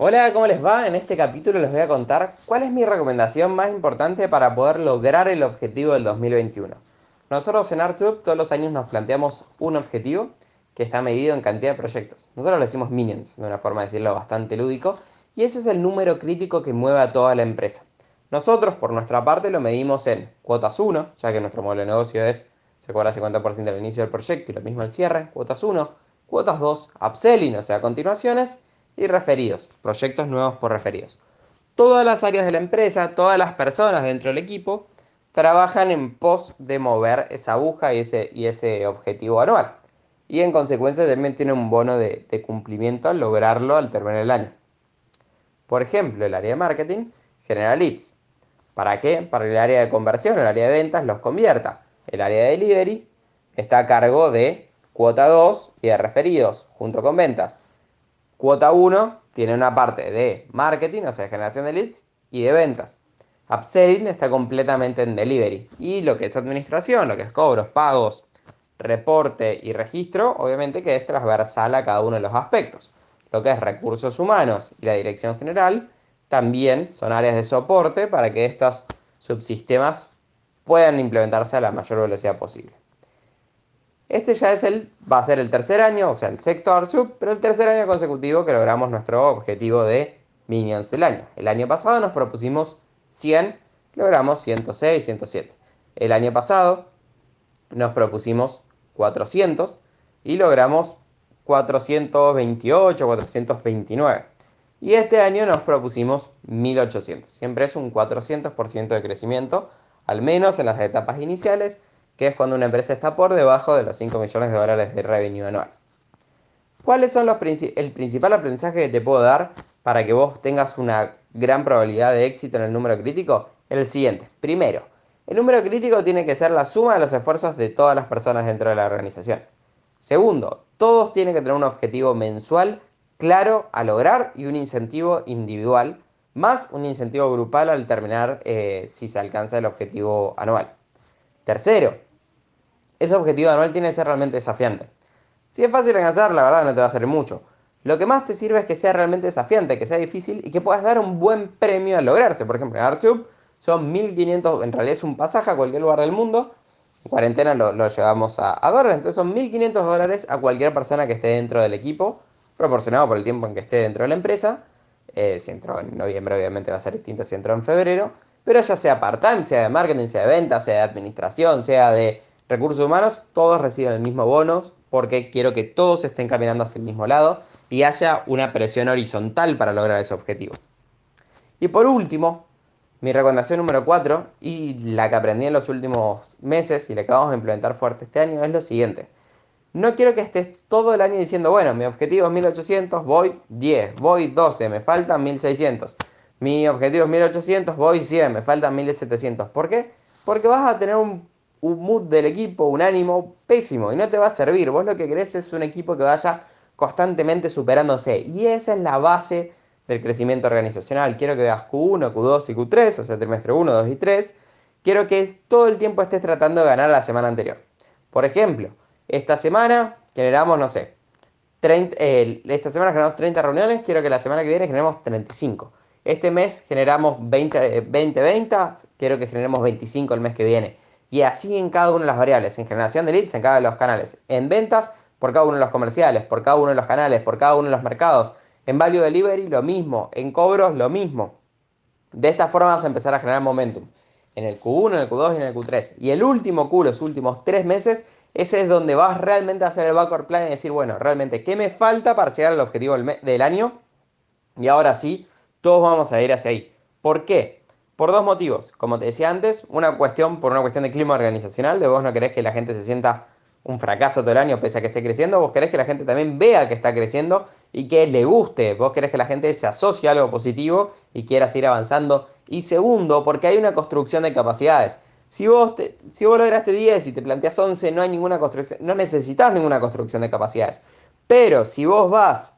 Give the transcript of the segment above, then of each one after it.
Hola, ¿cómo les va? En este capítulo les voy a contar cuál es mi recomendación más importante para poder lograr el objetivo del 2021. Nosotros en ArtTube todos los años nos planteamos un objetivo que está medido en cantidad de proyectos. Nosotros le decimos minions, de una forma de decirlo bastante lúdico, y ese es el número crítico que mueve a toda la empresa. Nosotros, por nuestra parte, lo medimos en cuotas 1, ya que nuestro modelo de negocio es se cobra 50% al inicio del proyecto y lo mismo al cierre, cuotas 1, cuotas 2, upselling, o sea, continuaciones, y referidos, proyectos nuevos por referidos. Todas las áreas de la empresa, todas las personas dentro del equipo, trabajan en pos de mover esa aguja y ese, y ese objetivo anual. Y en consecuencia también tiene un bono de, cumplimiento al lograrlo al terminar el año. Por ejemplo, el área de marketing genera leads. ¿Para qué? Para el área de conversión, el área de ventas los convierta. El área de delivery está a cargo de cuota 2 y de referidos junto con ventas. Cuota 1 tiene una parte de marketing, o sea, generación de leads, y de ventas. Upselling está completamente en delivery. Y lo que es administración, lo que es cobros, pagos, reporte y registro, obviamente que es transversal a cada uno de los aspectos. Lo que es recursos humanos y la dirección general también son áreas de soporte para que estos subsistemas puedan implementarse a la mayor velocidad posible. Este ya es el, va a ser el tercer año, o sea, el sexto ARCHUP, pero el tercer año consecutivo que logramos nuestro objetivo de Minions del año. El año pasado nos propusimos 100, logramos 106, 107. El año pasado nos propusimos 400 y logramos 428, 429. Y este año nos propusimos 1800. Siempre es un 400% de crecimiento, al menos en las etapas iniciales que es cuando una empresa está por debajo de los 5 millones de dólares de revenue anual. ¿Cuáles son los el principal aprendizaje que te puedo dar para que vos tengas una gran probabilidad de éxito en el número crítico? El siguiente. Primero, el número crítico tiene que ser la suma de los esfuerzos de todas las personas dentro de la organización. Segundo, todos tienen que tener un objetivo mensual claro a lograr y un incentivo individual, más un incentivo grupal al terminar eh, si se alcanza el objetivo anual. Tercero, ese objetivo anual tiene que ser realmente desafiante. Si es fácil alcanzar, la verdad no te va a hacer mucho. Lo que más te sirve es que sea realmente desafiante, que sea difícil y que puedas dar un buen premio al lograrse. Por ejemplo, en ArtTube son 1500, en realidad es un pasaje a cualquier lugar del mundo. En cuarentena lo, llevamos a, dólares, entonces son 1500 dólares a cualquier persona que esté dentro del equipo, proporcionado por el tiempo en que esté dentro de la empresa. Eh, si entró en noviembre, obviamente va a ser distinto si entró en febrero. Pero ya sea part-time, sea de marketing, sea de ventas, sea de administración, sea de recursos humanos, todos reciben el mismo bono porque quiero que todos estén caminando hacia el mismo lado y haya una presión horizontal para lograr ese objetivo. Y por último, mi recomendación número 4 y la que aprendí en los últimos meses y la que vamos a implementar fuerte este año es lo siguiente. No quiero que estés todo el año diciendo, bueno, mi objetivo es 1800, voy 10, voy 12, me faltan 1600. Mi objetivo es 1800, voy 100, me faltan 1700. ¿Por qué? Porque vas a tener un un mood del equipo, un ánimo pésimo y no te va a servir. Vos lo que querés es un equipo que vaya constantemente superándose y esa es la base del crecimiento organizacional. Quiero que veas Q1, Q2 y Q3, o sea, trimestre 1, 2 y 3. Quiero que todo el tiempo estés tratando de ganar la semana anterior. Por ejemplo, esta semana generamos, no sé, 30, esta semana generamos 30 reuniones, quiero que la semana que viene generemos 35. Este mes generamos 20, 20 ventas, quiero que generemos 25 el mes que viene. Y así en cada una de las variables, en generación de leads, en cada uno de los canales, en ventas, por cada uno de los comerciales, por cada uno de los canales, por cada uno de los mercados, en value delivery lo mismo, en cobros lo mismo. De esta forma vas a empezar a generar momentum. En el Q1, en el Q2 y en el Q3. Y el último Q, los últimos tres meses, ese es donde vas realmente a hacer el backward plan y decir, bueno, realmente, ¿qué me falta para llegar al objetivo del, del año? Y ahora sí, todos vamos a ir hacia ahí. ¿Por qué? Por dos motivos. Como te decía antes, una cuestión por una cuestión de clima organizacional, de vos no querés que la gente se sienta un fracaso todo el año pese a que esté creciendo, vos querés que la gente también vea que está creciendo y que le guste, vos querés que la gente se asocie a algo positivo y quiera seguir avanzando. Y segundo, porque hay una construcción de capacidades. Si vos, si vos lograste 10 y te planteas 11, no hay ninguna construcción, no necesitas ninguna construcción de capacidades. Pero si vos vas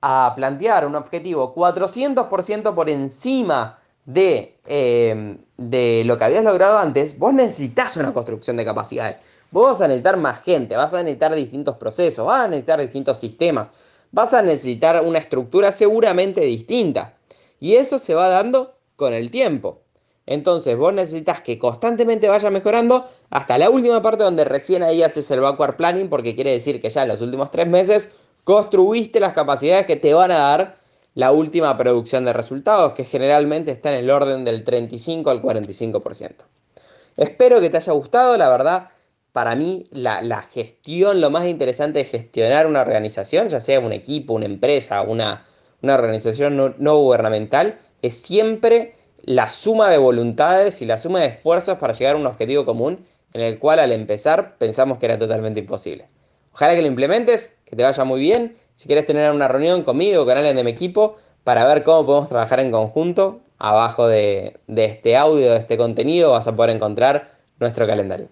a plantear un objetivo 400% por encima de, em, de lo que habías logrado antes, vos necesitas una construcción de capacidades. Vos vas a necesitar más gente, vas a necesitar distintos procesos, vas a necesitar distintos sistemas, vas a necesitar una estructura seguramente distinta. Y eso se va dando con el tiempo. Entonces vos necesitas que constantemente vaya mejorando hasta la última parte donde recién ahí haces el backward planning porque quiere decir que ya en los últimos tres meses construiste las capacidades que te van a dar la última producción de resultados, que generalmente está en el orden del 35 al 45%. Espero que te haya gustado, la verdad, para mí la, gestión, lo más interesante de gestionar una organización, ya sea un equipo, una empresa, una, organización no, no gubernamental, es siempre la suma de voluntades y la suma de esfuerzos para llegar a un objetivo común en el cual al empezar pensamos que era totalmente imposible. Ojalá que lo implementes, que te vaya muy bien. Si quieres tener una reunión conmigo o con alguien de mi equipo para ver cómo podemos trabajar en conjunto, abajo de, este audio, de este contenido, vas a poder encontrar nuestro calendario.